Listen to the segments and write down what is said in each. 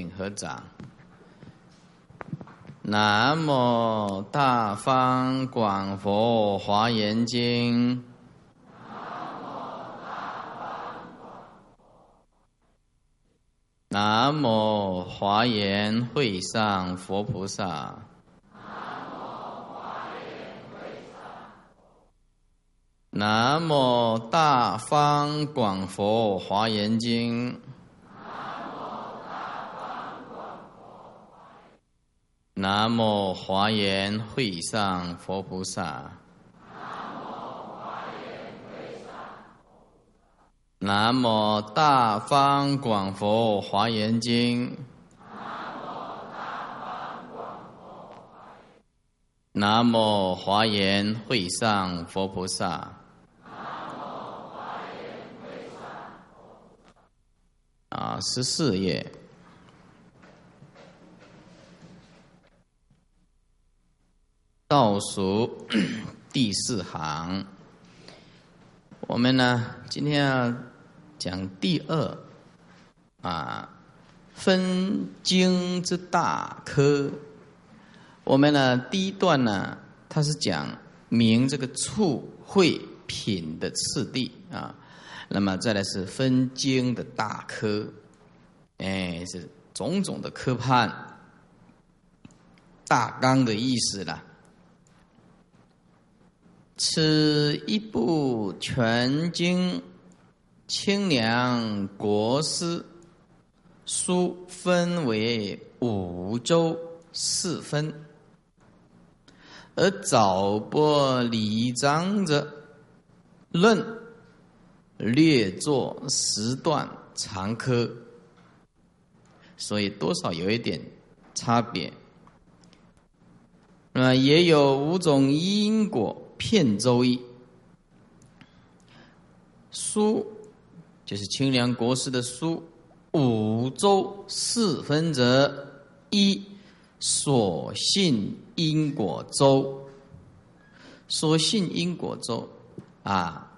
请合掌。南无大方广佛华严经。南无华严会上佛菩萨。南无大方广佛华严经。南无华严会上佛菩萨。南无大方广佛华严经。南无华严会上佛菩萨。啊，十四页。倒数 第四行，我们呢今天要讲第二啊分经之大科。我们呢第一段呢，它是讲明这个处会品的次第啊，那么再来是分经的大科，哎，是种种的科判大纲的意思了。此一部全经清凉国师书分为五周四分，而早播李章者论略作十段长科，所以多少有一点差别。那也有五种因果。片州一书就是清凉国师的书，五州四分则一所信因果周，所信因果周啊，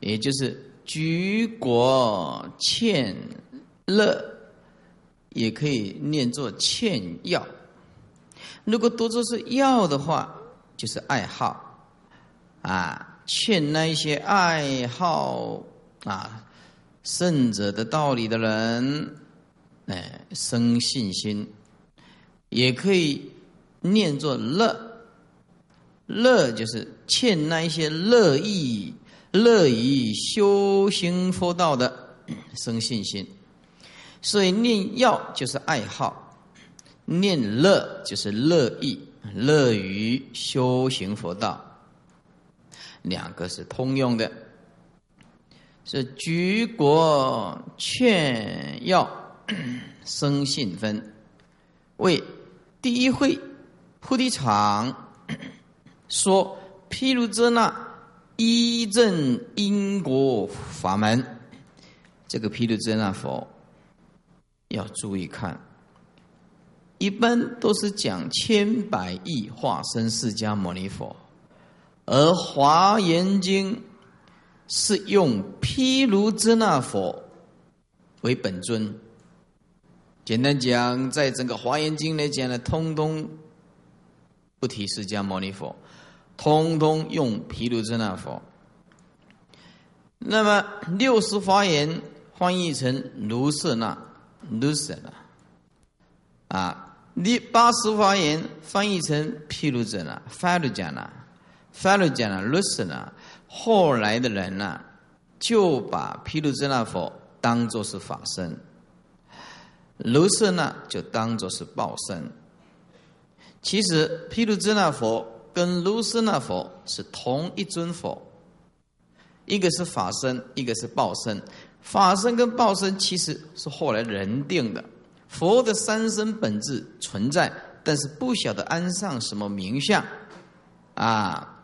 也就是举果欠乐，也可以念作欠药。如果读作是药的话。就是爱好，啊，劝那一些爱好啊圣者的道理的人，哎，生信心，也可以念作乐，乐就是劝那一些乐意乐于修行佛道的生信心，所以念要就是爱好，念乐就是乐意。乐于修行佛道，两个是通用的，是举国劝要 生信分，为第一会菩提场 说毗卢遮那一正因果法门，这个毗卢遮那佛要注意看。一般都是讲千百亿化身释迦牟尼佛，而华严经是用毗卢遮那佛为本尊。简单讲，在整个华严经来讲呢，通通不提释迦牟尼佛，通通用毗卢遮那佛。那么六十华严翻译成卢舍那，卢舍那，啊。第八十法言翻译成毗卢遮那、法卢迦那、法卢迦那、卢舍那，后来的人呢，就把毗卢遮那佛当作是法身，卢舍那就当作是报身。其实毗卢遮那佛跟卢舍那佛是同一尊佛，一个是法身，一个是报身。法身跟报身其实是后来人定的。佛的三身本质存在，但是不晓得安上什么名相啊。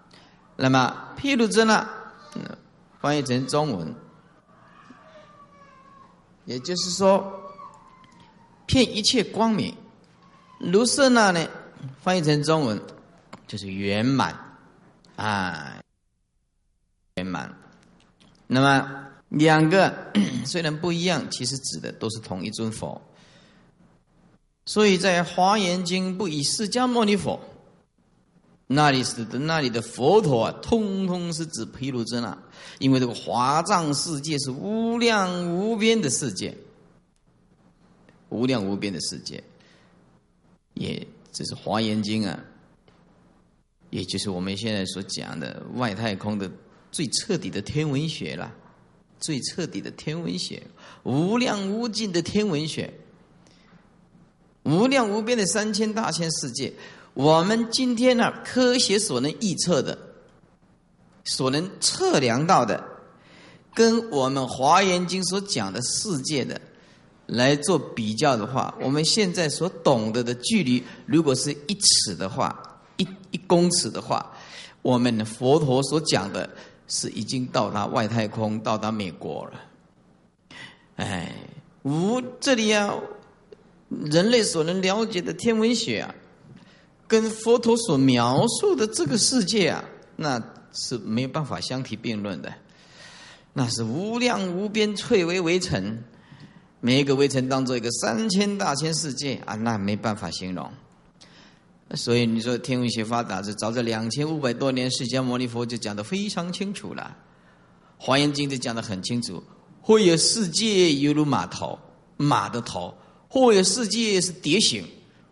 那么譬如这呢翻译成中文，也就是说，骗一切光明。卢舍那呢，翻译成中文就是圆满啊，圆满。那么两个 虽然不一样，其实指的都是同一尊佛。所以在《华严经》不以释迦牟尼佛，那里是的那里的佛陀啊，通通是指毗卢遮那，因为这个华藏世界是无量无边的世界，无量无边的世界，也这是《华严经》啊，也就是我们现在所讲的外太空的最彻底的天文学了，最彻底的天文学，无量无尽的天文学。无量无边的三千大千世界，我们今天呢，科学所能预测的、所能测量到的，跟我们华严经所讲的世界的来做比较的话，我们现在所懂得的距离，如果是一尺的话，一一公尺的话，我们的佛陀所讲的是已经到达外太空，到达美国了。哎，无这里啊。人类所能了解的天文学啊，跟佛陀所描述的这个世界啊，那是没有办法相提并论的。那是无量无边翠微微尘，每一个微尘当做一个三千大千世界啊，那没办法形容。所以你说天文学发达，是早在两千五百多年，释迦牟尼佛就讲的非常清楚了，《华严经》就讲的很清楚，会有世界犹如马头，马的头。或有世界是蝶形，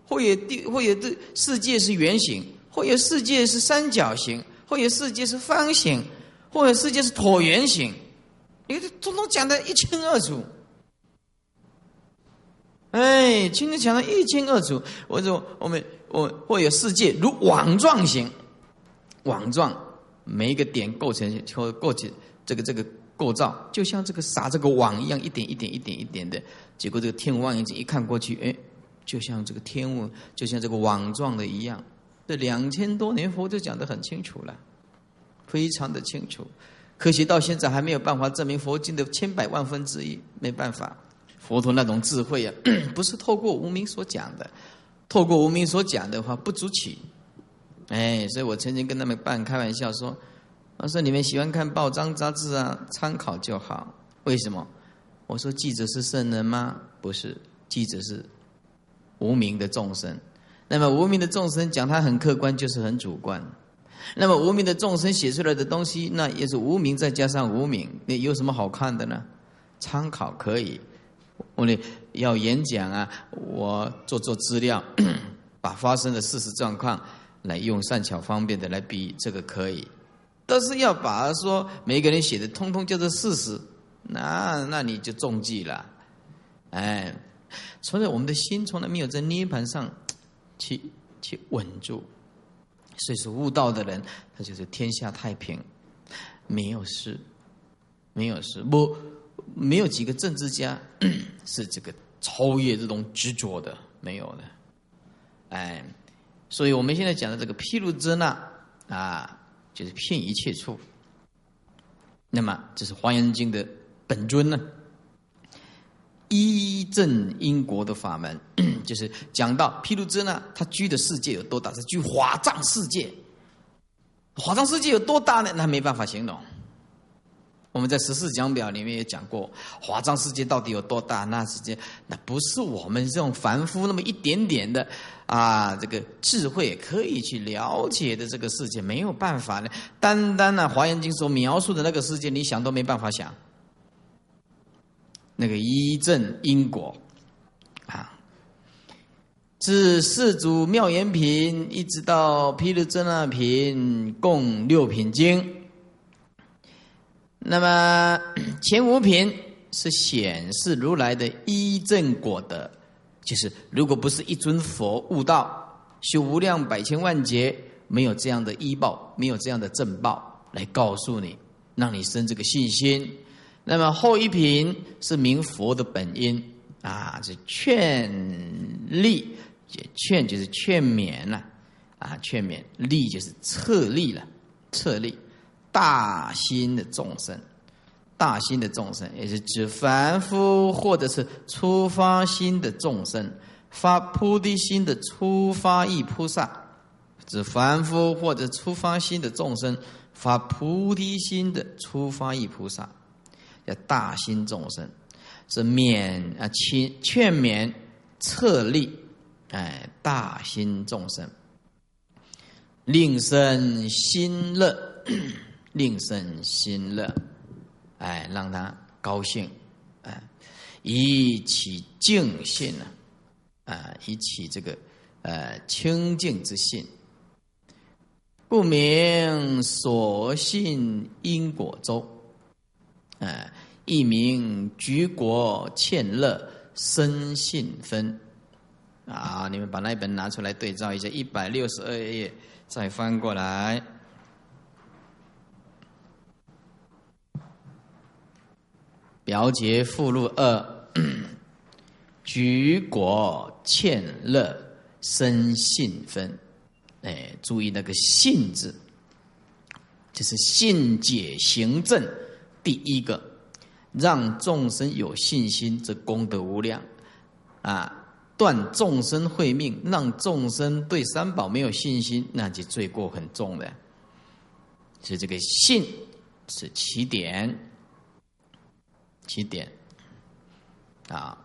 或有地，或有的世界是圆形，或有世界是三角形，或有世界是方形，或有世界是椭圆形，你通通讲的一清二楚。哎，清楚讲的一清二楚。我说我们我或有世界如网状形，网状每一个点构成或构起这个这个构造，就像这个撒这个网一样，一点一点一点一点的。结果这个天文望远镜一看过去，哎，就像这个天文，就像这个网状的一样。这两千多年佛就讲得很清楚了，非常的清楚。科学到现在还没有办法证明佛经的千百万分之一，没办法。佛陀那种智慧啊，不是透过无名所讲的，透过无名所讲的话不足取。哎，所以我曾经跟他们办开玩笑说：“我说你们喜欢看报章杂志啊，参考就好。为什么？”我说：“记者是圣人吗？不是，记者是无名的众生。那么无名的众生讲他很客观，就是很主观。那么无名的众生写出来的东西，那也是无名再加上无名，那有什么好看的呢？参考可以。我呢要演讲啊，我做做资料，把发生的事实状况来用善巧方便的来比，这个可以。但是要把说每个人写的通通叫做事实。”那那你就中计了，哎，所以我们的心从来没有在涅盘上去去稳住，所以说悟道的人，他就是天下太平，没有事，没有事，不，没有几个政治家 是这个超越这种执着的，没有的，哎，所以我们现在讲的这个毗卢遮那啊，就是骗一切处，那么这是《华严经》的。本尊呢，依正因果的法门，就是讲到毗卢遮那，他居的世界有多大？是居华藏世界。华藏世界有多大呢？那没办法形容。我们在十四讲表里面也讲过，华藏世界到底有多大？那世界那不是我们这种凡夫那么一点点的啊，这个智慧可以去了解的这个世界，没有办法呢。单单呢，《华严经》所描述的那个世界，你想都没办法想。那个一正因果，啊，自四祖妙严品一直到毗卢遮那品，共六品经。那么前五品是显示如来的一正果德，就是如果不是一尊佛悟道，修无量百千万劫，没有这样的医报，没有这样的正报来告诉你，让你生这个信心。那么后一品是明佛的本因啊，是劝力，劝就是劝勉了啊，劝勉力就是策力了，策力大心的众生，大心的众生也是指凡夫或者是初发心的众生，发菩提心的初发意菩萨，指凡夫或者初发心的众生发菩提心的初发意菩萨。叫大心众生，是勉啊，劝劝勉策力，哎，大心众生，令生心乐，令生心乐，哎，让他高兴，哎，以起净信呢，啊，以起这个呃清净之性。故名所信因果周，哎，一名举国欠乐生信分。啊，你们把那一本拿出来对照一下，一百六十二页再翻过来，表解附录二，举国欠乐生信分。哎，注意那个“信”字，这是信解行正第一个，让众生有信心，这功德无量啊！断众生慧命，让众生对三宝没有信心，那就罪过很重的。所以这个“信”是起点，起点啊！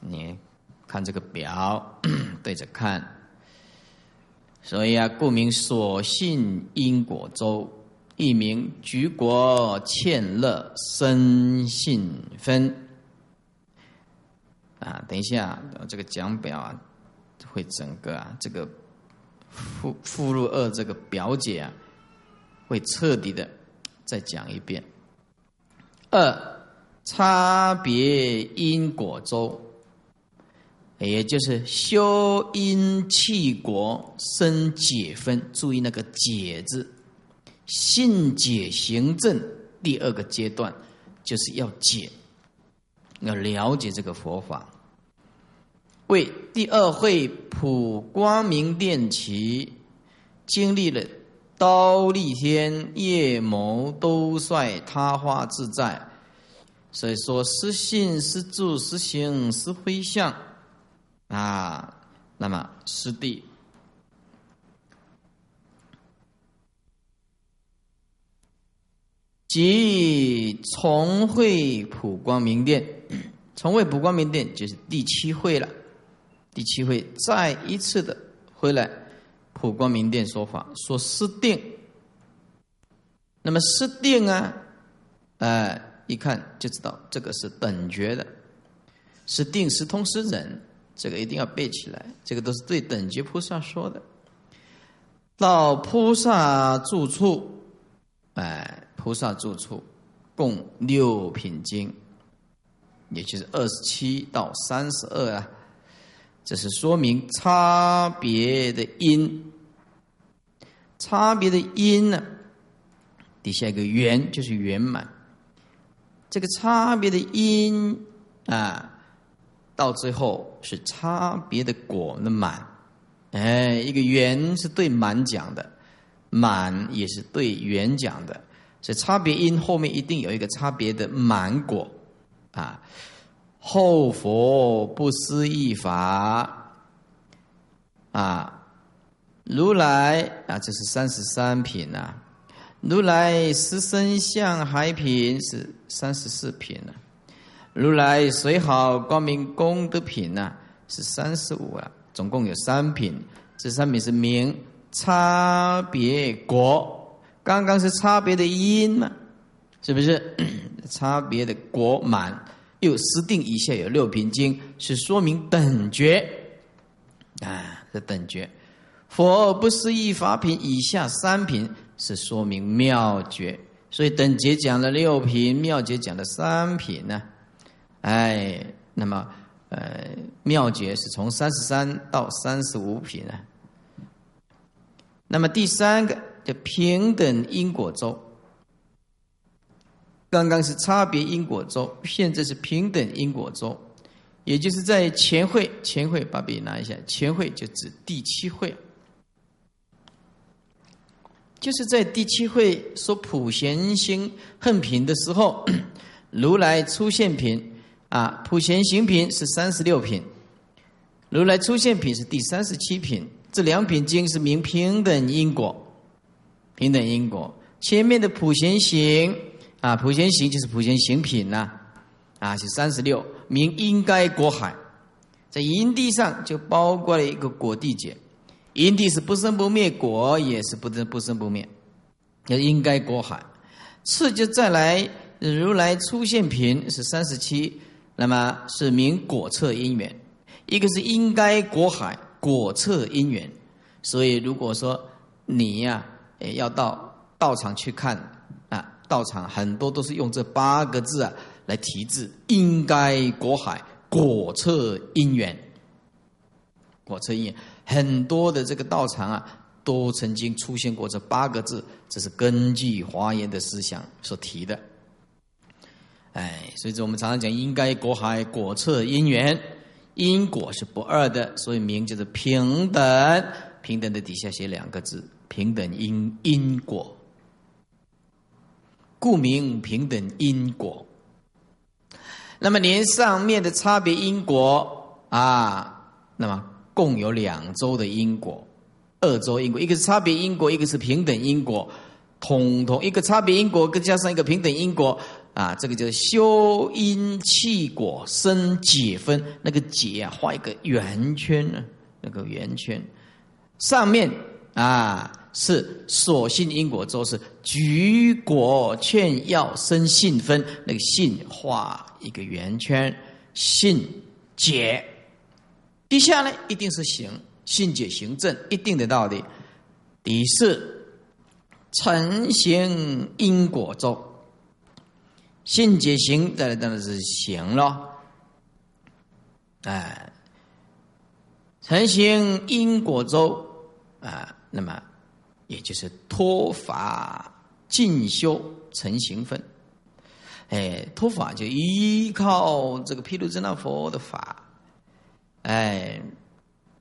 你看这个表，对着看。所以啊，故名所信因果周，一名举国欠乐生信分。啊，等一下，这个讲表啊，会整个啊，这个附附录二这个表解啊，会彻底的再讲一遍。二差别因果周。也就是修因气果生解分，注意那个解字，信解行正第二个阶段就是要解，要了解这个佛法。为第二会普光明殿起，经历了刀立天、夜谋都率他花自在，所以说失信、失住、失行、失回向。啊，那么师弟，即重会普光明殿，重会普光明殿就是第七会了。第七会再一次的回来普光明殿说法，说师定。那么师定啊，哎，一看就知道这个是等觉的，是定时通是忍。这个一定要背起来，这个都是对等觉菩萨说的。到菩萨住处，哎，菩萨住处共六品经，也就是二十七到三十二啊。这是说明差别的因，差别的因呢，底下一个圆就是圆满。这个差别的因啊。到最后是差别的果的满，哎，一个圆是对满讲的，满也是对圆讲的，所以差别因后面一定有一个差别的满果啊。后佛不思议法啊，如来啊，这是三十三品呐，如来十身相海品是三十四品呢。如来随好光明功德品呢，是三十五啊，总共有三品。这三品是名差别果，刚刚是差别的因嘛，是不是？差别的果满，又十定以下有六品经，是说明等觉啊，这等觉。佛不思议法品以下三品，是说明妙觉。所以等觉讲了六品，妙觉讲了三品呢。哎，那么，呃，妙觉是从三十三到三十五品啊。那么第三个叫平等因果周，刚刚是差别因果周，现在是平等因果周，也就是在前会，前会把笔拿一下，前会就指第七会，就是在第七会说普贤心恨品的时候，如来出现品。啊，普贤行品是三十六品，如来出现品是第三十七品。这两品经是明平等因果，平等因果。前面的普贤行啊，普贤行就是普贤行品呐，啊，是三十六。名应该果海，在因地上就包括了一个果地解，因地是不生不灭，果也是不生不生不灭，叫应该果海。次就再来如来出现品是三十七，那么是名果测因缘，一个是应该果海果测因缘，所以如果说你呀，要到道场去看啊。道场很多都是用这八个字啊来题字，应该果海果测因缘，果测因缘，很多的这个道场啊都曾经出现过这八个字，这是根据华严的思想所提的。哎，所以说我们常常讲应该果海果测因缘，因果是不二的，所以名就是平等，平等的底下写两个字，平等因因果。故名平等因果。那么连上面的差别因果啊，那么共有两周的因果，二周因果，一个是差别因果，一个是平等因果，统统一个差别因果，更加上一个平等因果啊，这个叫修因气果生解分，那个解啊，画一个圆圈呢，那个圆圈上面啊。是所信因果咒是举果劝要生信分，那个信画一个圆圈，信解底下呢一定是行信解行正一定的道理。第四成行因果咒，信解行再来当然是行了，哎，成行因果咒啊，那么。也就是托法进修成行分，哎，托法就依靠这个毗卢遮那佛的法，哎，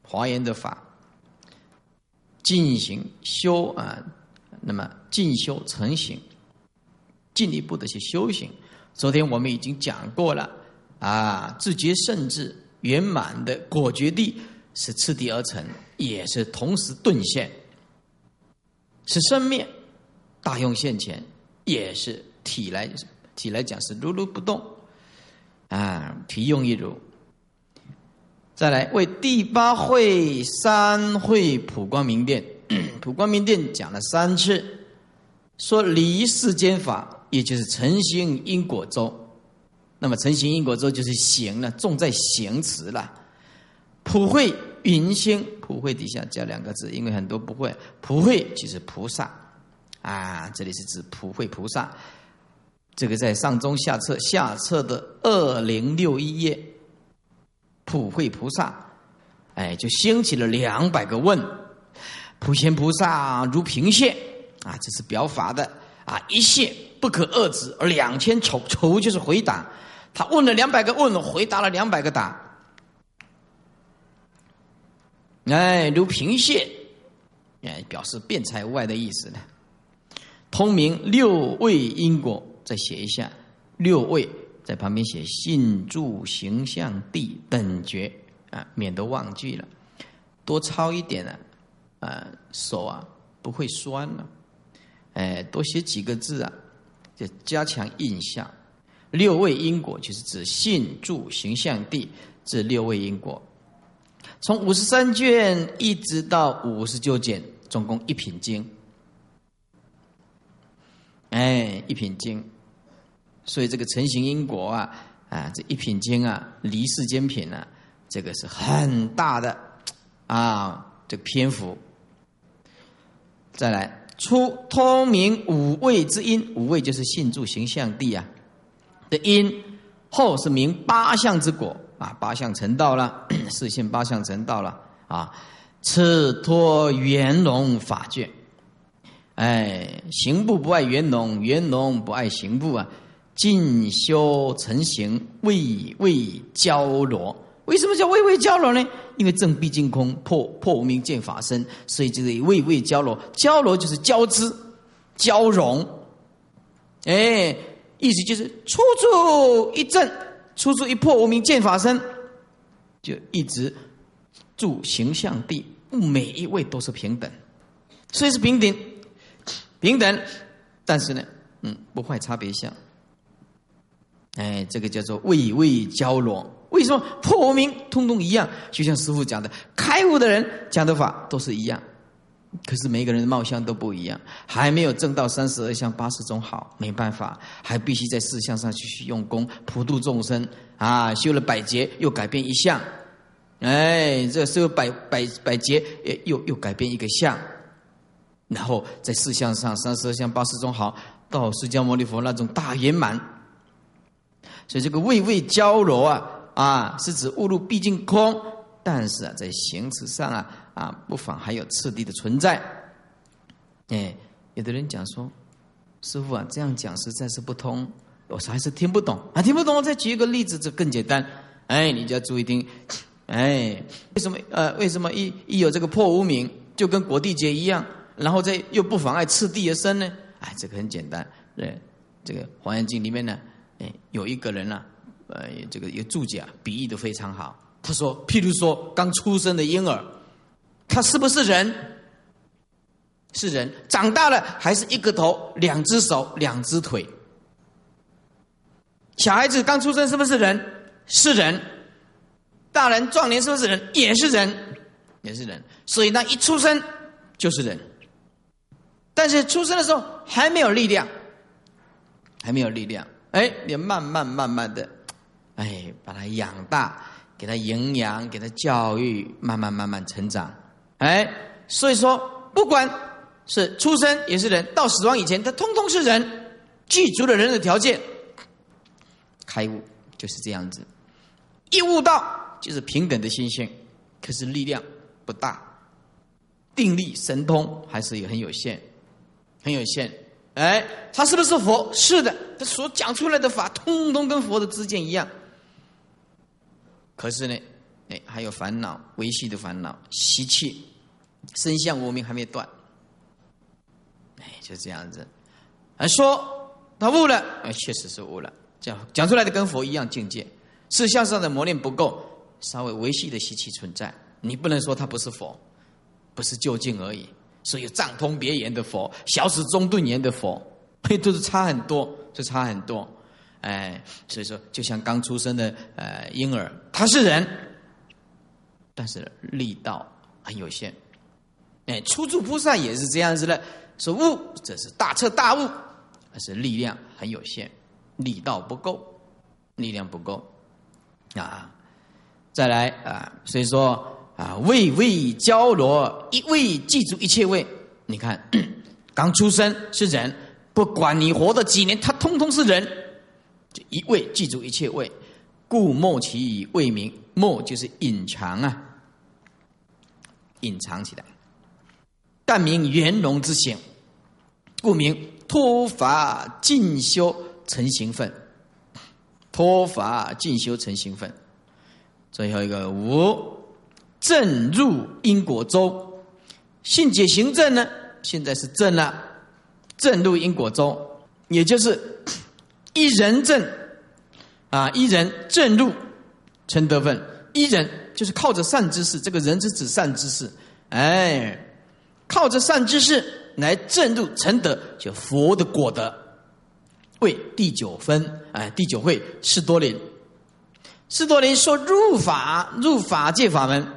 华严的法进行修啊，那么进修成行，进一步的去修行。昨天我们已经讲过了啊，自觉甚至圆满的果决地是次第而成，也是同时顿现。是生灭，大用现前，也是体来体来讲是如如不动，啊，体用一如。再来为第八会三会普光明殿，普光明殿讲了三次，说离世间法，也就是成行因果周。那么成行因果周就是行了，重在行词了。普会。云星普惠底下加两个字，因为很多不会。普惠就是菩萨啊，这里是指普惠菩萨。这个在上中下册下册的二零六一页，普惠菩萨，哎，就兴起了两百个问。普贤菩萨如平线啊，这是表法的啊，一线不可遏止，而两千愁愁就是回答。他问了两百个问，回答了两百个答。哎，如平泻，哎，表示辩才无碍的意思呢。通明六位因果，再写一下六位，在旁边写信住形象地等觉啊，免得忘记了。多抄一点啊，啊，手啊不会酸了。哎，多写几个字啊，就加强印象。六位因果就是指信住形象地这六位因果。从五十三卷一直到五十九卷，总共一品经。哎，一品经，所以这个成型因果啊，啊，这一品经啊，离世间品啊，这个是很大的啊，这个篇幅。再来，出通明五味之因，五味就是信住形象地啊的因，后是明八相之果。啊，八相成道了，四性八相成道了啊！此托圆融法卷，哎，行部不爱圆融，圆融不爱行部啊！进修成行，未未交罗。为什么叫未未交罗呢？因为正毕竟空，破破无明见法身，所以这个未未交罗。交罗就是交织、交融，哎，意思就是处处一正。处处一破无明见法身，就一直住形象地，每一位都是平等，所以是平等，平等。但是呢，嗯，不坏差别相。哎，这个叫做位位交融。为什么破无明通通一样？就像师傅讲的，开悟的人讲的法都是一样，可是每一个人的貌相都不一样。还没有证到三十二相八十种好，没办法，还必须在四相上继续用功，普度众生啊！修了百劫，又改变一项，哎，这修百百百劫，又又改变一个相，然后在四相上三十二相八十种好，到释迦牟尼佛那种大圆满。所以这个位位交柔啊。啊，是指误入毕竟空，但是啊，在行持上啊啊，不妨还有次第的存在。哎，有的人讲说，师傅啊，这样讲实在是不通，我还是听不懂啊，听不懂。我再举一个例子，这更简单。哎，你就要注意听。哎，为什么呃，为什么一一有这个破无名，就跟果地劫一样，然后再又不妨碍次第而生呢？哎，这个很简单。对，这个《华严经》里面呢，哎，有一个人呢。呃，这个一个注解啊，比喻的非常好。他说，譬如说刚出生的婴儿，他是不是人？是人。长大了还是一个头、两只手、两只腿？小孩子刚出生是不是人？是人。大人壮年是不是人？也是人，也是人。所以那一出生就是人。但是出生的时候还没有力量，还没有力量。哎，你慢慢慢慢的。哎，把他养大，给他营养，给他教育，慢慢慢慢成长。哎，所以说，不管是出生也是人，到死亡以前，他通通是人，具足了人的条件。开悟就是这样子，一悟到就是平等的心性，可是力量不大，定力神通还是也很有限，很有限。哎，他是不是佛？是的，他所讲出来的法，通通跟佛的知见一样。可是呢，哎，还有烦恼，维系的烦恼，习气，身相无名还没断，哎，就这样子。还说他悟了，哎，确实是悟了。讲讲出来的跟佛一样境界，是向上的磨练不够，稍微维系的习气存在。你不能说他不是佛，不是究竟而已。所以藏通别言的佛，小始中顿言的佛，嘿都是差很多，是差很多。哎，所以说，就像刚出生的呃婴儿，他是人，但是力道很有限。哎，初住菩萨也是这样子的，说悟这是大彻大悟，但是力量很有限，力道不够，力量不够啊。再来啊，所以说啊，位位交罗，一位记住一切位。你看，刚出生是人，不管你活的几年，他通通是人。就一位记住一切位，故莫其以位名。莫就是隐藏啊，隐藏起来。但名圆融之行，故名脱法进修成行分。脱法进修成行分。最后一个五正入因果中，信解行正呢？现在是正了，正入因果中，也就是。一人正，啊，一人正入成德分。一人就是靠着善知识，这个人是指善知识，哎，靠着善知识来正入成德，就佛的果德。为第九分，哎，第九会释多林，释多林说入法，入法界法门，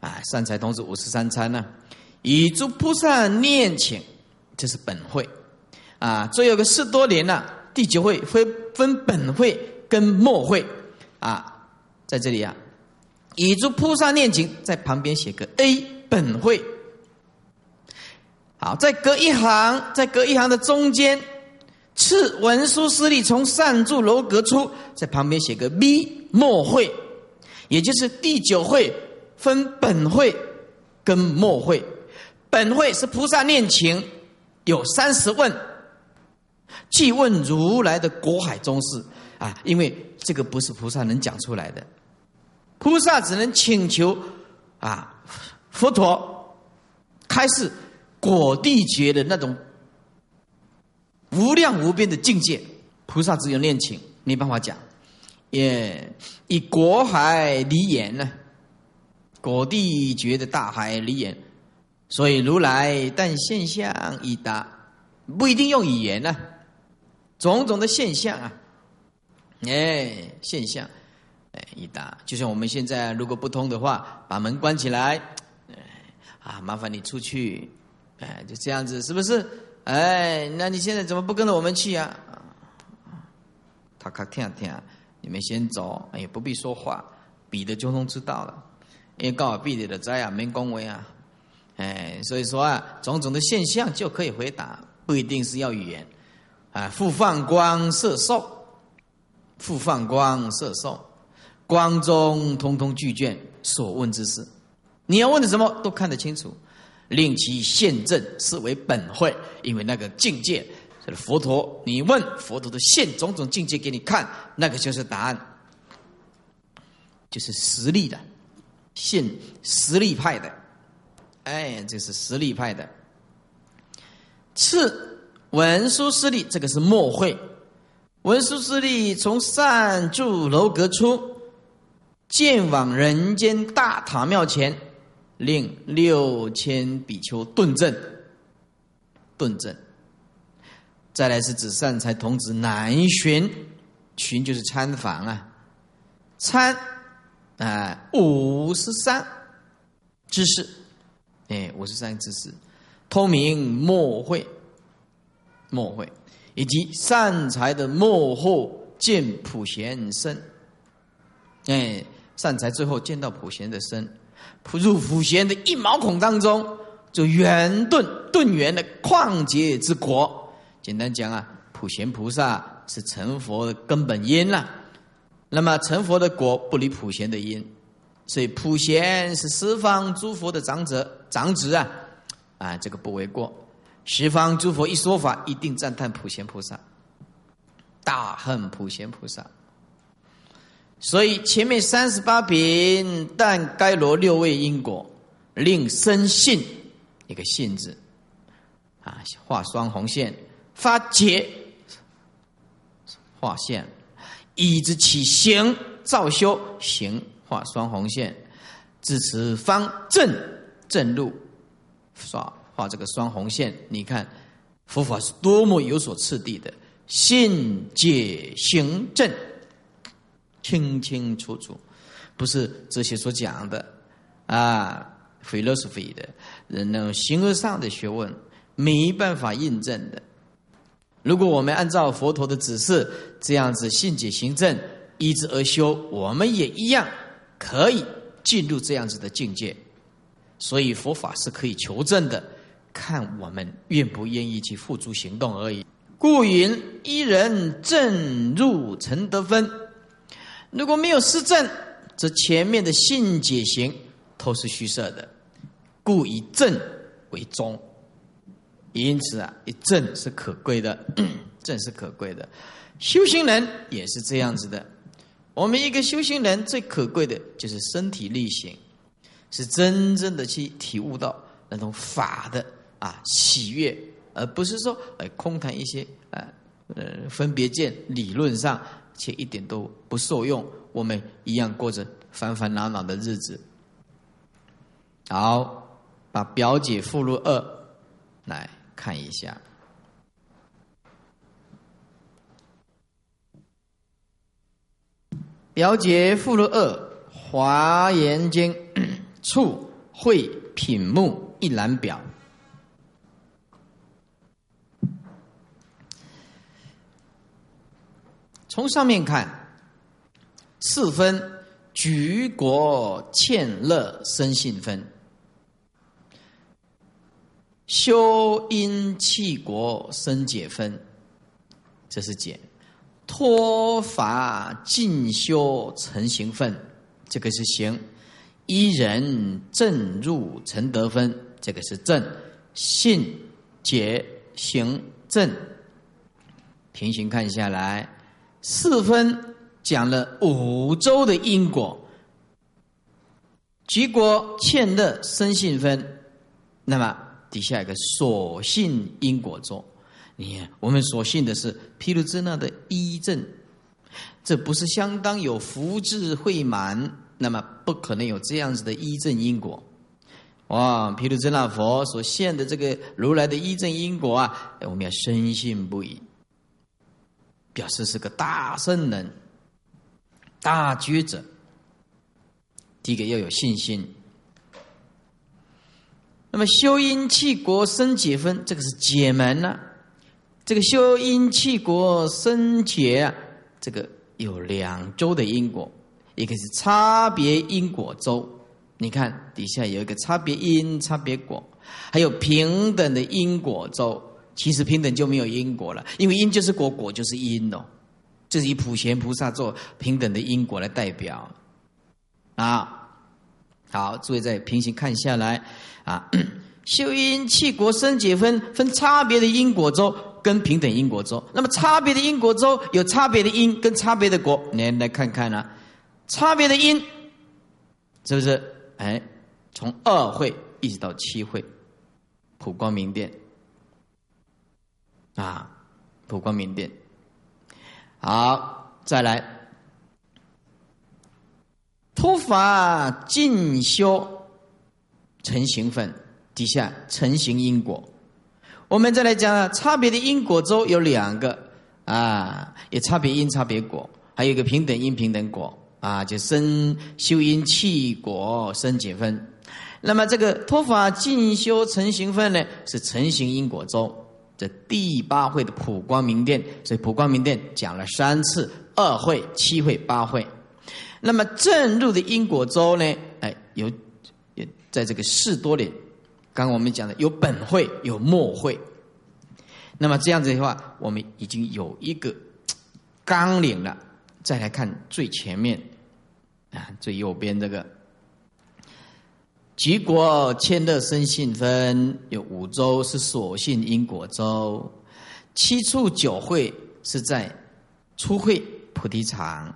哎，善财童子五十三参呢，以诸菩萨念请，这是本会。啊，最后个四多年了，第九会分分本会跟末会啊，在这里啊，以诸菩萨念经，在旁边写个 A 本会。好，再隔一行，再隔一行的中间，次文殊师利从善住楼阁出，在旁边写个 B 末会，也就是第九会分本会跟末会。本会是菩萨念情，有三十问。即问如来的国海中事啊，因为这个不是菩萨能讲出来的，菩萨只能请求啊佛陀开示果地觉的那种无量无边的境界，菩萨只有念请，没办法讲。也以国海离眼呢，果地觉的大海离眼，所以如来但现象已达。不一定用语言呢，种种的现象啊，哎，现象，哎，一打，就像我们现在如果不通的话，把门关起来，啊，麻烦你出去，哎，就这样子，是不是？哎，那你现在怎么不跟着我们去啊？他看听啊听啊，你们先走，也不必说话，彼得就能知道了，因为告诉彼得的灾啊，没恭维啊，哎，所以说啊，种种的现象就可以回答。不一定是要语言，啊，复放光色受，复放光色受，光中通通具卷所问之事，你要问的什么都看得清楚，令其现证是为本会，因为那个境界，佛陀，你问佛陀的现种种境界给你看，那个就是答案，就是实力的，现实力派的，哎，这是实力派的。次文殊师利，这个是末会。文殊师利从善住楼阁出，见往人间大塔庙前，令六千比丘顿正。顿正。再来是指善财童子南巡，巡就是参访啊，参啊五十三知识，哎五十三知识。通明末会，末会，以及善财的幕后见普贤身，哎，善财最后见到普贤的身，入普贤的一毛孔当中，就圆顿顿圆的旷劫之国。简单讲啊，普贤菩萨是成佛的根本因啦。那么成佛的果不离普贤的因，所以普贤是十方诸佛的长者长子啊。啊，这个不为过。十方诸佛一说法，一定赞叹普贤菩萨，大恨普贤菩萨。所以前面三十八品，但该罗六位因果，令生信一个信字，啊，画双红线，发结，画线，以之起行，照修行，画双红线，至此方正正路。刷画这个双红线，你看佛法是多么有所次第的，信解行正，清清楚楚，不是这些所讲的啊，philosophy 的人那种形而上的学问，没办法印证的。如果我们按照佛陀的指示，这样子信解行证，依之而修，我们也一样可以进入这样子的境界。所以佛法是可以求证的，看我们愿不愿意去付诸行动而已。故云一人正入成得分，如果没有施正，则前面的信解行都是虚设的。故以正为宗。因此啊，一正是可贵的，正是可贵的。修行人也是这样子的。我们一个修行人最可贵的就是身体力行。是真正的去体悟到那种法的啊喜悦，而不是说哎空谈一些啊呃分别见理论上，且一点都不受用。我们一样过着烦烦恼恼的日子。好，把表姐附录二来看一下。表姐附录二，华严经。处会品目一览表，从上面看，四分举国欠乐生信分，修因弃国生解分，这是解；脱法进修成行分，这个是行。一人正入成得分，这个是正信解行正。平行看下来，四分讲了五周的因果，结果欠乐生信分。那么底下一个所信因果咒，你看我们所信的是毗卢遮那的一正，这不是相当有福智慧满。那么不可能有这样子的依正因果，哇，毗卢遮那佛所现的这个如来的一正因果啊，我们要深信不疑，表示是个大圣人、大觉者。第一个要有信心。那么修因气国生解分，这个是解门呢。这个修因气国生解啊，这个有两周的因果，一个是差别因果周。你看底下有一个差别因、差别果，还有平等的因果周。其实平等就没有因果了，因为因就是果，果就是因哦。这是以普贤菩萨做平等的因果来代表啊。好，诸位再平行看下来啊，修因气国生解分分差别的因果周跟平等因果周。那么差别的因果周有差别的因跟差别的果，来来看看呢？差别的因是不是？哎，从二会一直到七会，普光明殿啊，普光明殿。好，再来，突法进修成行分底下成行因果。我们再来讲啊，差别的因果周有两个啊，有差别因、差别果，还有一个平等因、平等果。啊，就生修因气果生解分，那么这个托法进修成行分呢，是成行因果周，这第八会的普光明殿，所以普光明殿讲了三次，二会、七会、八会。那么正入的因果周呢，哎，有也在这个士多里，刚刚我们讲的有本会有末会，那么这样子的话，我们已经有一个纲领了。再来看最前面，啊，最右边这个，举国千乐生信分有五周是所性因果州，七处九会是在初会菩提场，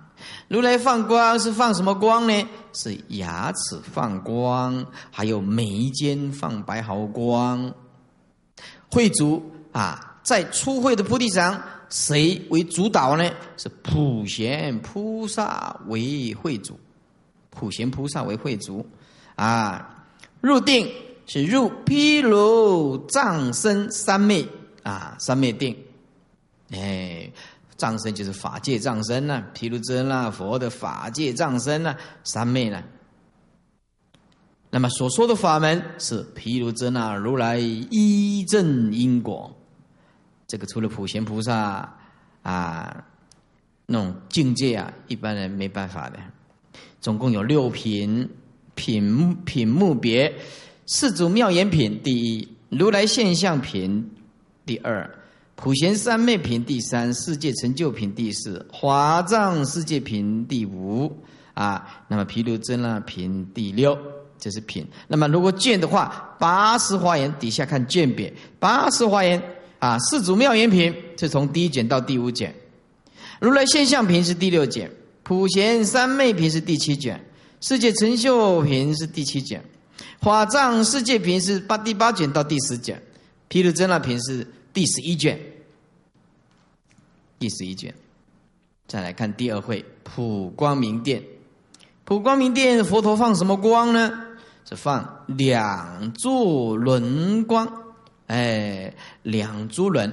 如来放光是放什么光呢？是牙齿放光，还有眉间放白毫光。会主啊，在初会的菩提场。谁为主导呢？是普贤菩萨为会主，普贤菩萨为会主，啊，入定是入毗卢藏身三昧啊，三昧定，哎，藏身就是法界藏身呐，毗卢遮那佛的法界藏身呐，三昧呢。那么所说的法门是毗卢遮那如来一正因果。这个除了普贤菩萨啊，那种境界啊，一般人没办法的。总共有六品，品品目别：四祖妙言品第一，如来现象品第二，普贤三昧品第三，世界成就品第四，华藏世界品第五啊。那么毗卢遮那品第六，这是品。那么如果卷的话，八十华严底下看卷别，八十华严。啊，四祖妙言品是从第一卷到第五卷，如来现象品是第六卷，普贤三昧品是第七卷，世界成就品是第七卷，法藏世界品是八第八卷到第十卷，毗卢遮那品是第十一卷，第十一卷。再来看第二会普光明殿，普光明殿佛陀放什么光呢？是放两柱轮光。哎，两足轮，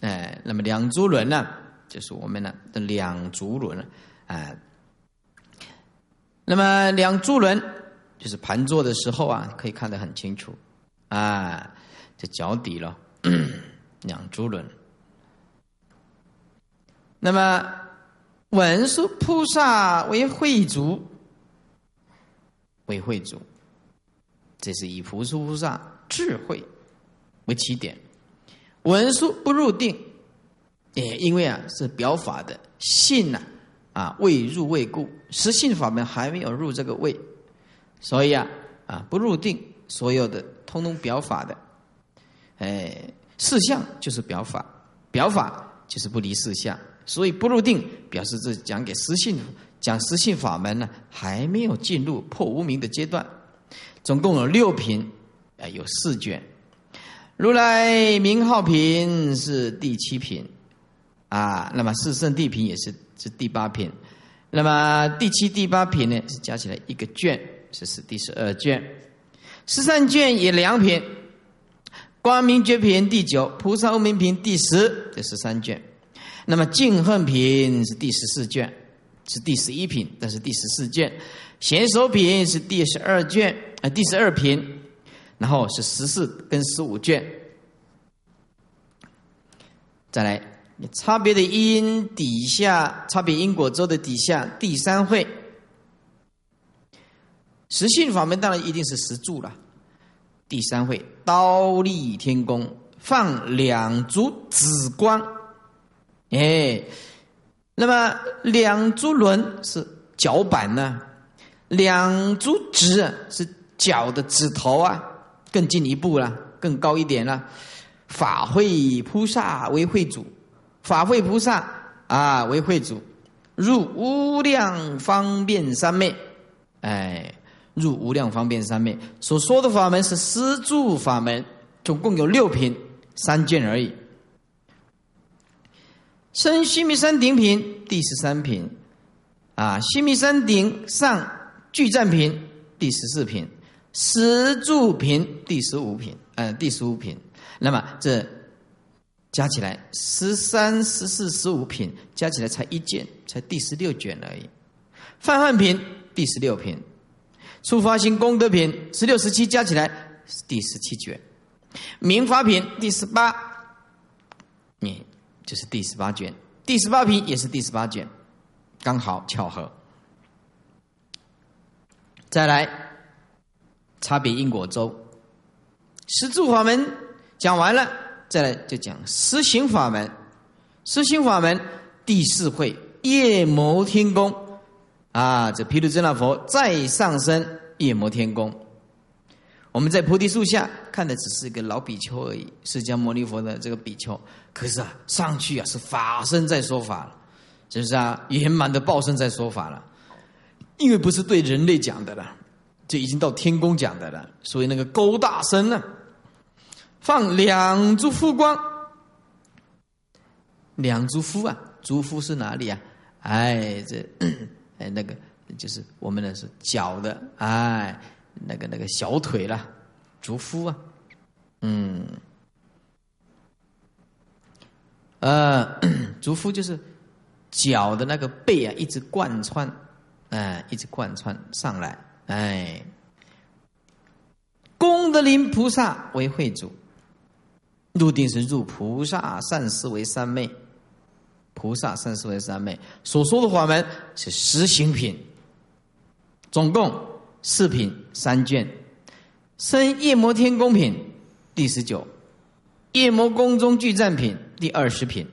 哎，那么两足轮呢，就是我们的两足轮，哎，那么两足轮就是盘坐的时候啊，可以看得很清楚，啊，这脚底了，两足轮。那么文殊菩萨为慧足，为慧足，这是以菩萨菩萨智慧。为起点，文殊不入定，也因为啊是表法的性呐啊未入未故，实性法门还没有入这个位，所以啊啊不入定，所有的通通表法的，哎事相就是表法，表法就是不离事相，所以不入定表示这讲给实性讲实性法门呢还没有进入破无明的阶段，总共有六品，啊有四卷。如来名号品是第七品，啊，那么四圣地品也是是第八品，那么第七、第八品呢是加起来一个卷，这是第十二卷。十三卷也两品，光明觉品第九，菩萨无明品第十，这十三卷。那么净恨品是第十四卷，是第十一品，但是第十四卷。贤手品是第十二卷，呃，第十二品，然后是十四跟十五卷。再来，差别的因底下，差别因果周的底下第三会。实性法门当然一定是实住了。第三会，刀立天宫，放两足紫光，哎，那么两足轮是脚板呢，两足指是脚的指头啊，更进一步了，更高一点了。法会菩萨为会主，法会菩萨啊为会主，入无量方便三昧，哎。入无量方便三昧所说的法门是施助法门，总共有六品三卷而已。生须弥山顶品第十三品，啊，须弥山顶上聚赞品第十四品，施助品第十五品，呃，第十五品。那么这加起来十三、十四、十五品加起来才一卷，才第十六卷而已。泛汉品第十六品。触发性功德品十六十七加起来是第十七卷，民法品第十八，你就是第十八卷，第十八品也是第十八卷，刚好巧合。再来，差别因果周，十住法门讲完了，再来就讲实行法门，实行法门第四会夜摩天宫。啊，这毗卢遮那佛再上升夜摩天宫。我们在菩提树下看的只是一个老比丘而已，释迦牟尼佛的这个比丘。可是啊，上去啊是法身在说法了，是不是啊？圆满的报身在说法了。因为不是对人类讲的了，就已经到天宫讲的了。所以那个勾大声呢，放两株夫光，两株夫啊，足夫是哪里啊？哎，这。哎，那个就是我们的是脚的，哎，那个那个小腿了，足夫啊，嗯，呃，足夫就是脚的那个背啊，一直贯穿，哎，一直贯穿上来，哎，功德林菩萨为会主，入定是入菩萨善思为三昧。菩萨善思为三昧所说的法门是实行品，总共四品三卷，生夜摩天宫品第十九，夜摩宫中具赞品第二十品。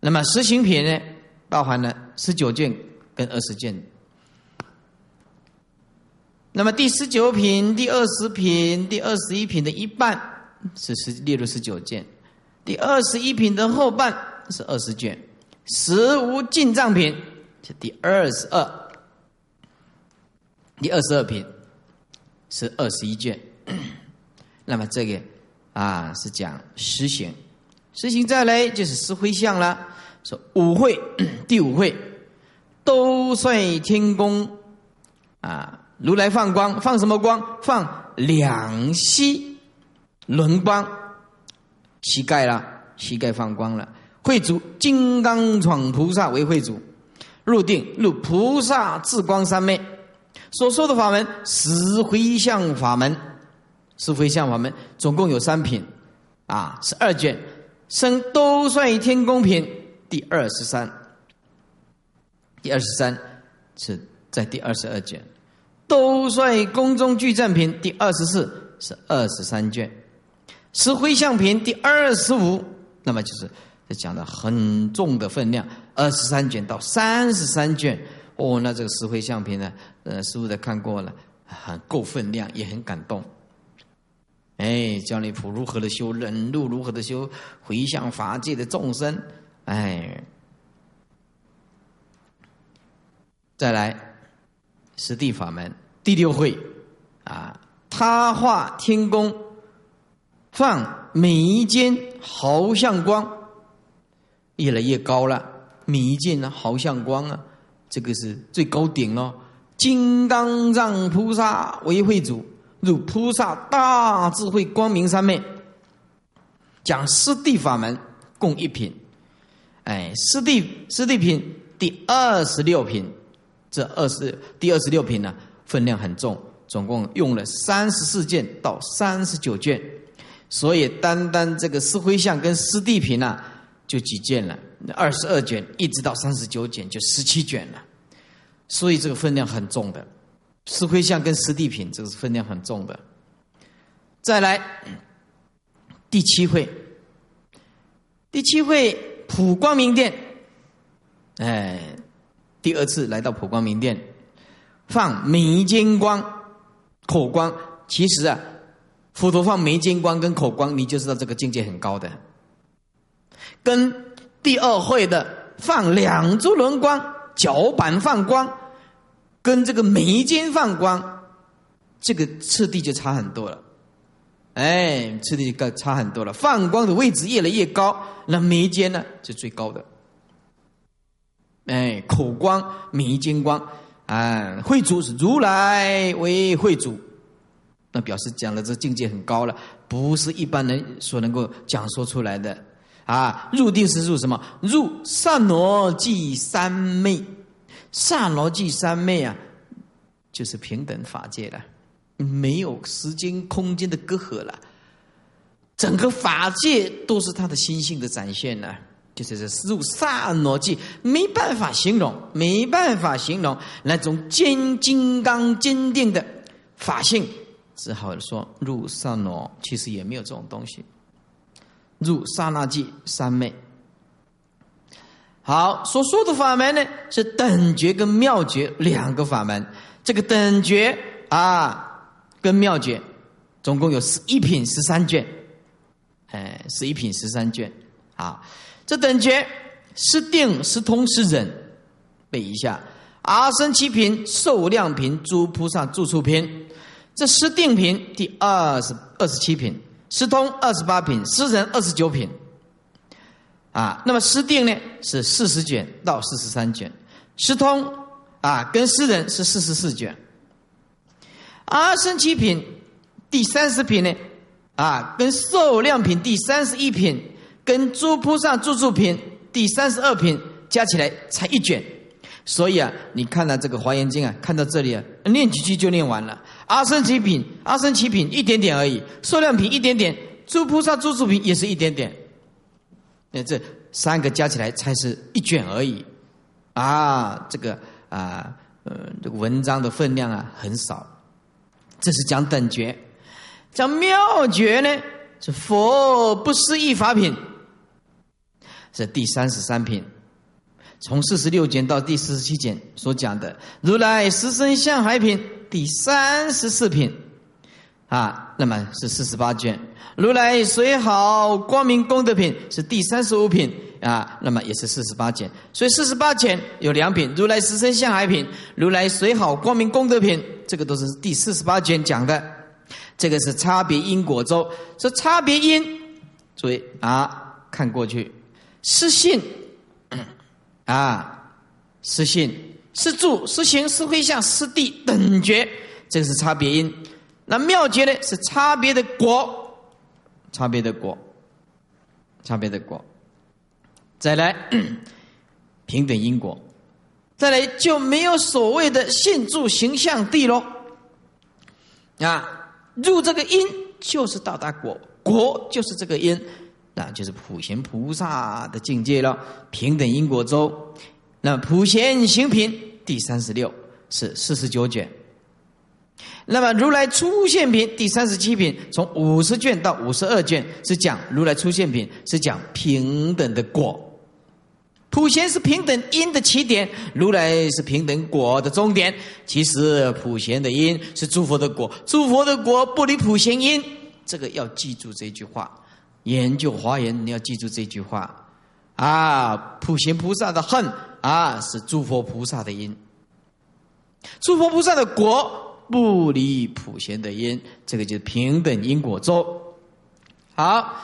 那么实行品呢，包含了十九卷跟二十卷。那么第十九品、第二十品、第二十一品的一半是十列入十九卷，第二十一品的后半。是二十卷，实无进藏品是第二十二，第二十二品是二十一卷。那么这个啊是讲实行，实行再来就是实回向了。说五会第五会都率天宫啊，如来放光，放什么光？放两膝轮光，膝盖了，膝盖放光了。会主金刚闯菩萨为会主，入定入菩萨智光三昧，所说的法门十回向法门，十回向法门总共有三品，啊，十二卷，生都率天宫品第二十三，第二十三是在第二十二卷，都率宫中具赞品第二十四是二十三卷，十回向品第二十五，那么就是。讲的很重的分量，二十三卷到三十三卷，哦，那这个石灰相片呢？呃，师傅都看过了，很够分量，也很感动。哎，教你普如何的修忍辱，如何的修回向法界的众生。哎，再来实地法门第六会啊，他化天宫，放每一间毫像光。越来越高了，迷见啊，好像光啊，这个是最高顶了。金刚藏菩萨为会主，入菩萨大智慧光明三昧，讲四谛法门共一品。哎，四谛四谛品第二十六品，这二十第二十六品呢，分量很重，总共用了三十四卷到三十九卷，所以单单这个四灰相跟四地品呢，就几卷了，二十二卷一直到三十九卷就十七卷了，所以这个分量很重的。四灰相跟四地品，这个是分量很重的。再来第七会，第七会普光明殿，哎，第二次来到普光明殿，放明金光、口光。其实啊，佛陀放眉间光跟口光，你就知道这个境界很高的。跟第二会的放两珠轮光、脚板放光。跟这个眉间放光，这个次第就差很多了，哎，次第就差很多了。放光的位置越来越高，那眉间呢是最高的。哎，口光、眉间光，啊，会主是如来为会主，那表示讲的这境界很高了，不是一般人所能够讲说出来的。啊，入定是入什么？入善罗即三昧。萨罗记三昧啊，就是平等法界了，没有时间空间的隔阂了，整个法界都是他的心性的展现呢。就是这入萨罗记，没办法形容，没办法形容那种坚金刚坚定的法性，只好说入萨罗，其实也没有这种东西。入刹那记三昧。好，所说的法门呢，是等觉跟妙觉两个法门。这个等觉啊，跟妙觉，总共有十一品十三卷，哎，十一品十三卷。啊，这等觉是定是通是忍，背一下。阿僧祇品、受量品、诸菩萨住处品，这是定品第二十二十七品，是通二十八品，是人二十九品。啊，那么诗定呢是四十卷到四十三卷，诗通啊跟诗人是四十四卷，阿僧祇品第三十品呢啊跟受量品第三十一品跟诸菩萨住处品第三十二品加起来才一卷，所以啊你看到这个华严经啊看到这里啊念几句就念完了，阿僧祇品阿僧祇品一点点而已，受量品一点点，诸菩萨住处品也是一点点。那这三个加起来才是一卷而已，啊，这个啊，呃，这个文章的分量啊很少。这是讲等觉，讲妙觉呢是佛不思议法品，是第三十三品，从四十六卷到第四十七卷所讲的如来十身相海品第三十四品，啊，那么是四十八卷。如来随好光明功德品是第三十五品啊，那么也是四十八卷，所以四十八卷有两品。如来十身相海品、如来随好光明功德品，这个都是第四十八卷讲的。这个是差别因果咒，这差别因，注意啊，看过去，是信啊，是信是住是行是会相是地等觉，这个是差别因。那妙觉呢，是差别的果。差别的果，差别的果，再来 平等因果，再来就没有所谓的信住形象地喽。啊，入这个因就是到达果，果就是这个因，那就是普贤菩萨的境界了。平等因果周，那普贤行品第三十六是四十九卷。那么如来出现品第三十七品，从五十卷到五十二卷是讲如来出现品，是讲平等的果。普贤是平等因的起点，如来是平等果的终点。其实普贤的因是诸佛的果，诸佛的果不离普贤因。这个要记住这句话。研究华严，你要记住这句话啊！普贤菩萨的恨啊，是诸佛菩萨的因，诸佛菩萨的果。不离普贤的因，这个就是平等因果咒。好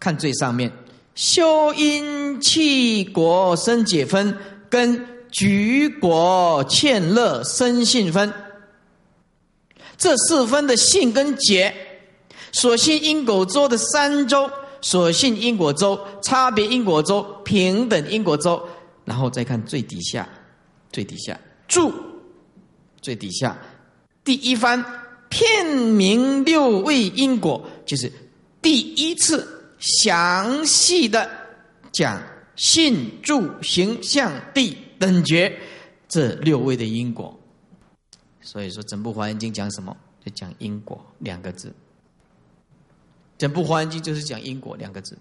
看最上面，修因弃果生解分，跟举果欠乐生信分。这四分的信跟解，所信因果周的三周，所信因果周、差别因果周、平等因果周，然后再看最底下，最底下注，最底下第一番片名六位因果，就是第一次详细的讲信、住、行、相、地等觉这六位的因果。所以说，整部《华严经》讲什么？就讲因果两个字。整部《华严经》就是讲因果两个字，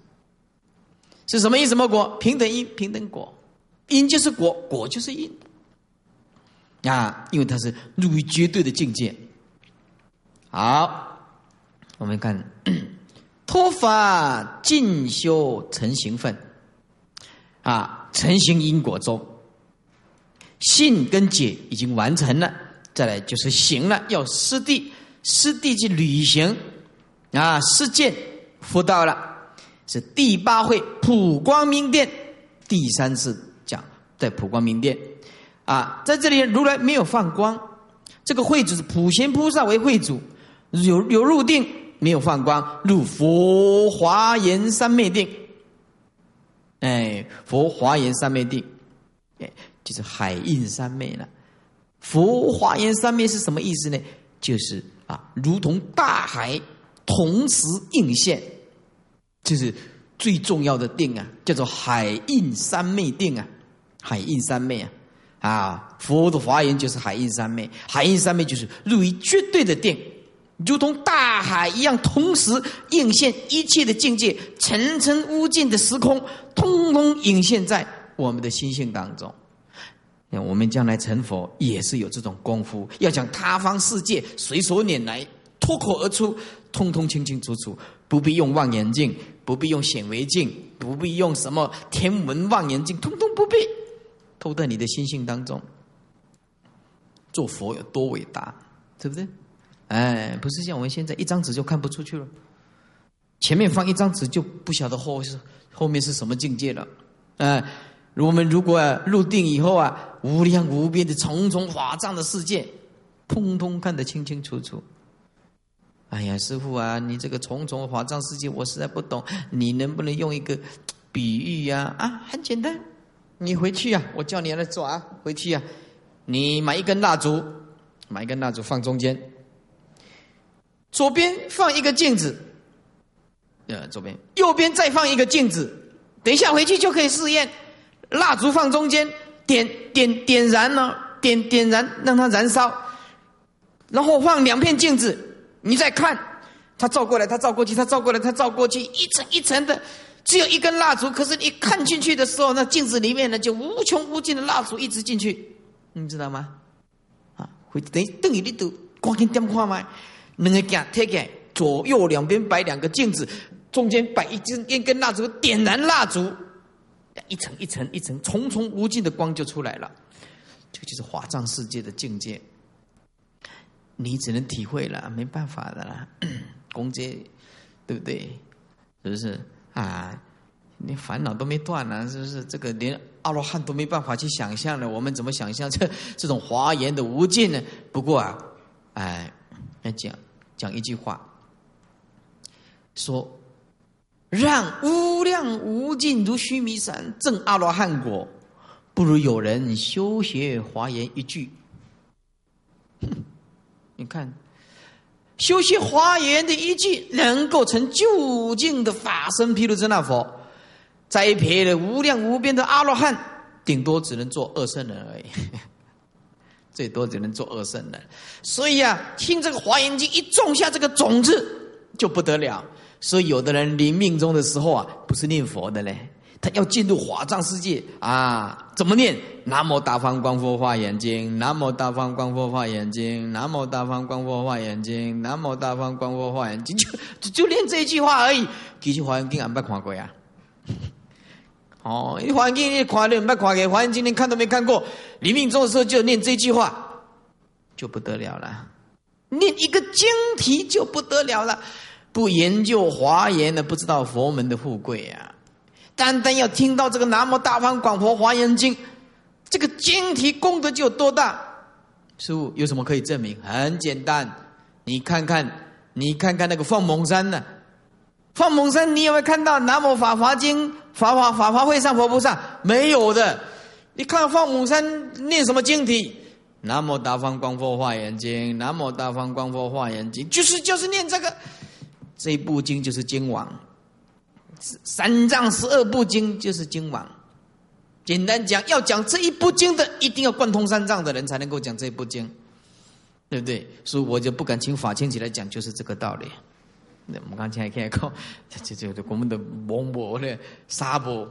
是什么因什么果？平等因，平等果。因就是果，果就是因。啊，因为它是入于绝对的境界。好，我们看脱法进修成行分，啊，成行因果中，信跟解已经完成了。再来就是行了，要师地，师地去履行，啊，实践佛道了，是第八会普光明殿第三次讲，在普光明殿，啊，在这里如来没有放光，这个会主是普贤菩萨为会主，有有入定没有放光，入佛华严三昧定，哎，佛华严三昧定，哎，就是海印三昧了。佛华严三昧是什么意思呢？就是啊，如同大海同时映现，就是最重要的定啊，叫做海印三昧定啊，海印三昧啊，啊，佛的华严就是海印三昧，海印三昧就是入于绝对的定，如同大海一样，同时映现一切的境界，层层无尽的时空，通通映现在我们的心性当中。我们将来成佛也是有这种功夫，要讲他方世界随手拈来，脱口而出，通通清清楚楚，不必用望远镜，不必用显微镜，不必用什么天文望远镜，通通不必，透在你的心性当中。做佛有多伟大，对不对？哎，不是像我们现在一张纸就看不出去了，前面放一张纸就不晓得后是后面是什么境界了，哎。我们如果入定以后啊，无量无边的重重法藏的世界，通通看得清清楚楚。哎呀，师傅啊，你这个重重法藏世界我实在不懂，你能不能用一个比喻呀？啊，很简单，你回去啊，我叫你来做啊，回去啊，你买一根蜡烛，买一根蜡烛放中间，左边放一个镜子，呃，左边，右边再放一个镜子，等一下回去就可以试验。蜡烛放中间，点点点燃呢？点点燃，让它燃烧。然后放两片镜子，你再看，它照过来，它照过去，它照过来，它照过去，一层一层的，只有一根蜡烛。可是你看进去的时候，那镜子里面呢，就无穷无尽的蜡烛一直进去，你知道吗？啊，会等等于你都光听点看吗？两个镜贴起，左右两边摆两个镜子，中间摆一根一根蜡烛，点燃蜡烛。一层一层一层，重重无尽的光就出来了，这就是华藏世界的境界。你只能体会了，没办法的啦。攻击，对不对？是不是啊？你烦恼都没断呢，是不是？这个连阿罗汉都没办法去想象了，我们怎么想象这这种华严的无尽呢？不过啊，哎，来讲讲一句话，说。让无量无尽如须弥山证阿罗汉果，不如有人修学华严一句。你看，修习华严的一句，能够成究竟的法身毗卢遮那佛，栽培了无量无边的阿罗汉，顶多只能做二圣人而已，最多只能做二圣人。所以啊，听这个华严经一种下这个种子，就不得了。所以，有的人临命终的时候啊，不是念佛的嘞，他要进入华藏世界啊，怎么念？南无大方光佛化眼睛，南无大方光佛化眼睛，南无大方光佛化眼睛，南无大方光佛化眼睛，就就念这一句话而已。其实华严经俺没看过呀。哦，华严经你看了没看过？华严经连看都没看过。临命终的时候就念这句话，就不得了了。念一个经题就不得了了。不研究华严的，不知道佛门的富贵啊！单单要听到这个南无大方广佛华严经，这个经题功德就有多大？师傅有什么可以证明？很简单，你看看，你看看那个放蒙山呢？放蒙山，你有没有看到《南无法华经》法华法华会上佛菩萨没有的？你看放蒙山念什么经体？南无大方光佛化严经，南无大方光佛化严经，就是就是念这个，这一部经就是经王，三藏十二部经就是经王。简单讲，要讲这一部经的，一定要贯通三藏的人才能够讲这一部经，对不对？所以我就不敢请法清起来讲，就是这个道理。那我们刚才看讲，这这这我们的蒙博的沙博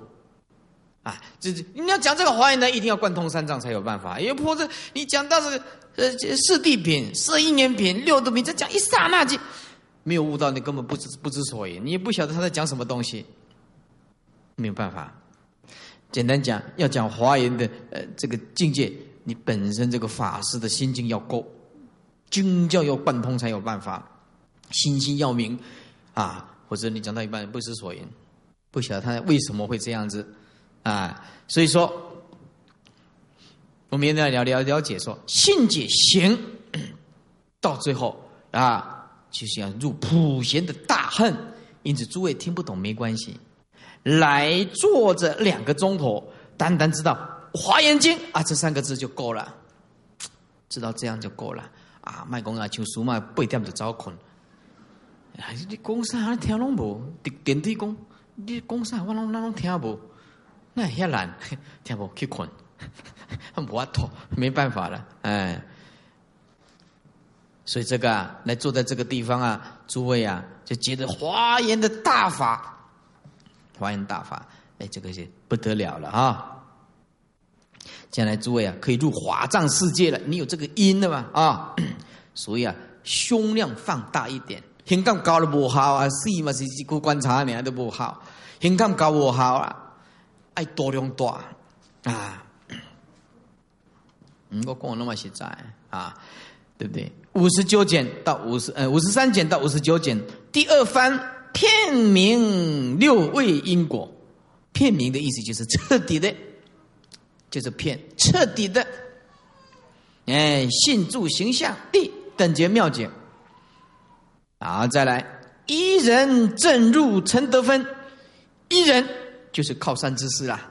啊，这这你要讲这个华严呢，一定要贯通三藏才有办法。因为或者你讲到这个呃四地品、四因缘品、六度品，这讲一刹那间没有悟到，你根本不知不知所以，你也不晓得他在讲什么东西，没有办法。简单讲，要讲华严的呃这个境界，你本身这个法师的心境要够，经教要贯通才有办法，心心要明啊，或者你讲到一半不知所云，不晓得他为什么会这样子啊，所以说，我们现在了了了解说，信解行到最后啊，就是要入普贤的大恨，因此诸位听不懂没关系。来坐着两个钟头，单单知道《华严经》啊这三个字就够了，知道这样就够了啊！卖讲啊，像书嘛，八点就早困。哎，你讲啥听拢无？电电梯讲，你讲啥我拢拢听无？那遐难，听无去困，无法度，没办法了，哎。所以这个啊，来坐在这个地方啊，诸位啊，就觉得华严的大法。华严大法，哎，这个是不得了了啊！将来诸位啊，可以入华藏世界了。你有这个因了嘛？啊，所以啊，胸量放大一点，胸感高了不好啊，细嘛是只顾观察你都不好，胸感高不好啊，爱多量大啊。嗯，我讲那么实在啊，对不对？五十九卷到五十，呃，五十三卷到五十九卷，第二番。片名六位因果，片名的意思就是彻底的，就是片彻底的。哎，信住形象地等觉妙解。好，再来一人正入成得分，一人就是靠山之师啦。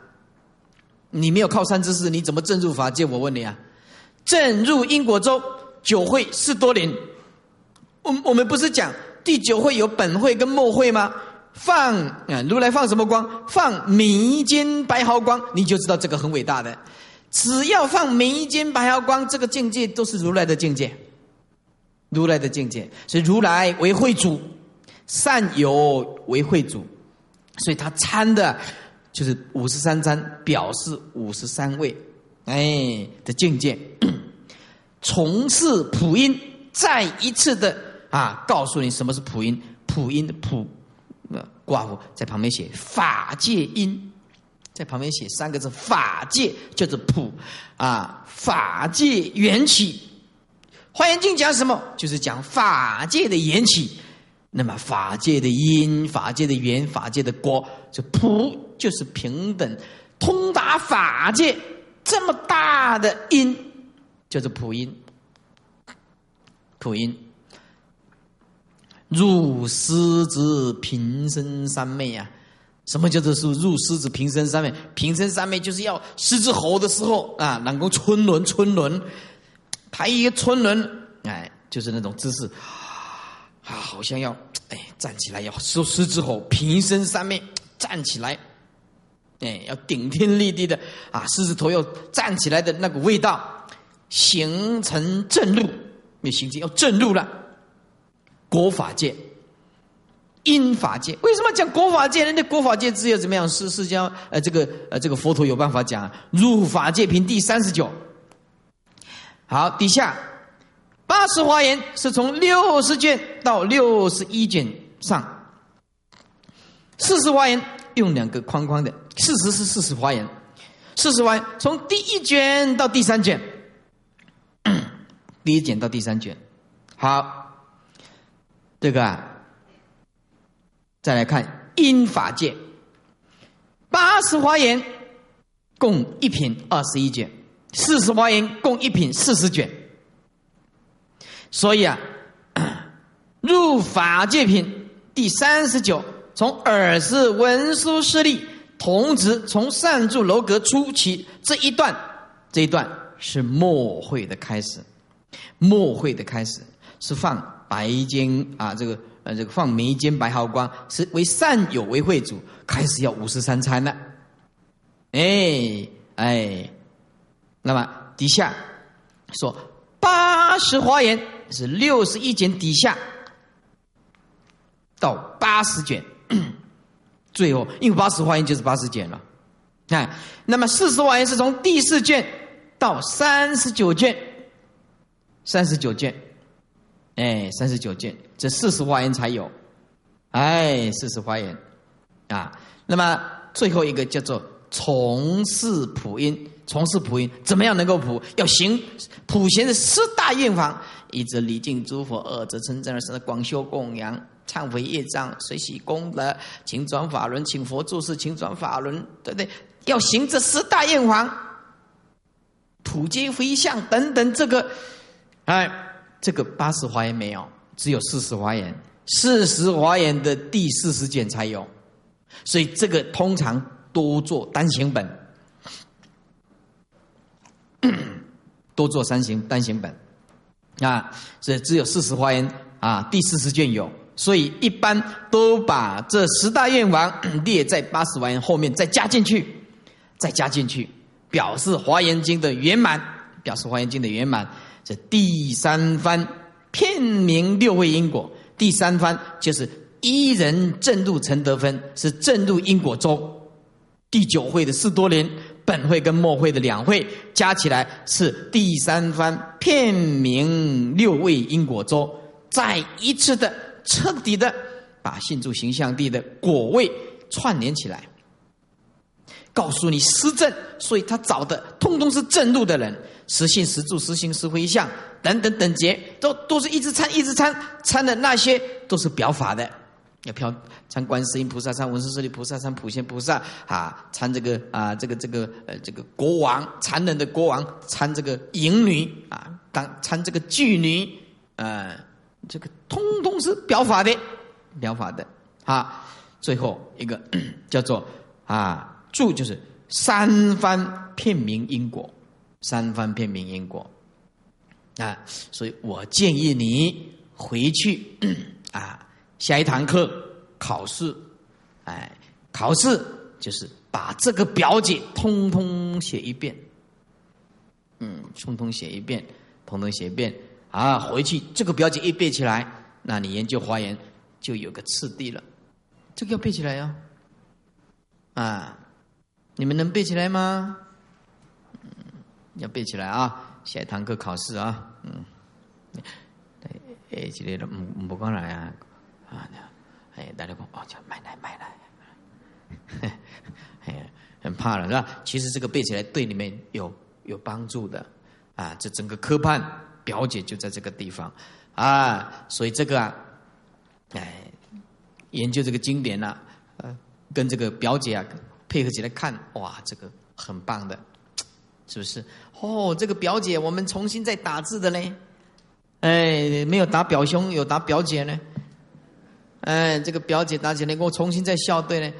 你没有靠山之师，你怎么正入法界？我问你啊，正入因果中九会四多林，我我们不是讲。第九会有本会跟末会吗？放啊，如来放什么光？放弥间白毫光，你就知道这个很伟大的。只要放弥间白毫光，这个境界都是如来的境界，如来的境界。所以如来为会主，善有为会主，所以他参的，就是五十三参，表示五十三位哎的境界。从事普音，再一次的。啊，告诉你什么是普音？普音的普，呃寡妇在旁边写法界音，在旁边写三个字法界，就是普啊，法界缘起。华严经讲什么？就是讲法界的缘起。那么法界的因，法界的缘，法界的果，这普就是平等，通达法界这么大的因，就是普音，普音。入狮子平生三昧啊！什么叫做是入狮子平生三昧？平生三昧就是要狮子吼的时候啊，能够春轮春轮，抬一个春轮，哎，就是那种姿势啊，好像要哎站起来要狮狮子吼平生三昧站起来，哎，要顶天立地的啊，狮子头要站起来的那个味道，形成正路，你形成要正路了。国法界、因法界，为什么讲国法界？人家国法界只有怎么样？是释迦呃，这个呃，这个佛陀有办法讲入法界品第三十九。好，底下八十华严是从六十卷到六十一卷上，四十华严用两个框框的，四十是四十华严，四十华严从第一卷到第三卷，第一卷到第三卷，好。这个啊，再来看因法界，八十华严共一品二十一卷，四十华严共一品四十卷。所以啊，入法界品第三十九，从耳识文殊师利童子从善住楼阁出起这一段，这一段是末会的开始，末会的开始是放白金啊，这个呃这个放眉间白毫光，是为善友为会主，开始要五十三餐了，哎哎，那么底下说八十华严是六十一卷底下到八十卷。最后，因为八十华严就是八十卷了，啊，那么四十华严是从第四卷到三十九卷，三十九卷，哎，三十九卷，这四十华严才有，哎，四十花园，啊，那么最后一个叫做从事普音，从事普音，怎么样能够普？要行普贤的四大愿方，一则礼敬诸佛，二则称赞，三则广修供养。忏悔业障，随喜功德，请转法轮，请佛注释，请转法轮，对不对？要行这十大愿王，普皆回向等等，这个，哎，这个八十华严没有，只有四十华严，四十华严的第四十卷才有，所以这个通常多做单行本，多做三行单行本，啊，这只有四十华严啊，第四十卷有。所以一般都把这十大愿王 列在八十万后面，再加进去，再加进去，表示华严经的圆满，表示华严经的圆满。这第三番片名六位因果，第三番就是一人正入成德分，是正入因果中。第九会的四多年本会跟末会的两会加起来是第三番片名六位因果中，再一次的。彻底的把信住形象地的果位串联起来，告诉你实证，所以他找的通通是正路的人，实信实住实行实回向等等等节，都都是一直参一直参参的那些都是表法的，要表参观世音菩萨参文殊师利菩萨参普贤菩萨啊，参这个啊这个这个呃这个国王残忍的国王参这个淫女啊当参这个妓女啊。这个通通是表法的，表法的啊。最后一个叫做啊，注就是三番片名因果，三番片名因果啊。所以我建议你回去 啊，下一堂课考试，哎，考试就是把这个表姐通通写一遍，嗯，通通写一遍，通通写一遍。啊，回去这个表姐一背起来，那你研究华严就有个次第了。这个要背起来呀，啊，你们能背起来吗？嗯，要背起来啊，下一堂课考试啊，嗯，哎，之类的，唔唔讲来啊，啊，哎，大家讲哦，叫买来买来，哎，很怕了是吧？其实这个背起来对你们有有帮助的啊，这整个科判。表姐就在这个地方，啊，所以这个啊，哎，研究这个经典呢，呃，跟这个表姐啊配合起来看，哇，这个很棒的，是不是？哦，这个表姐我们重新再打字的嘞，哎，没有打表兄，有打表姐呢，哎，这个表姐打起来，给我重新再校对呢，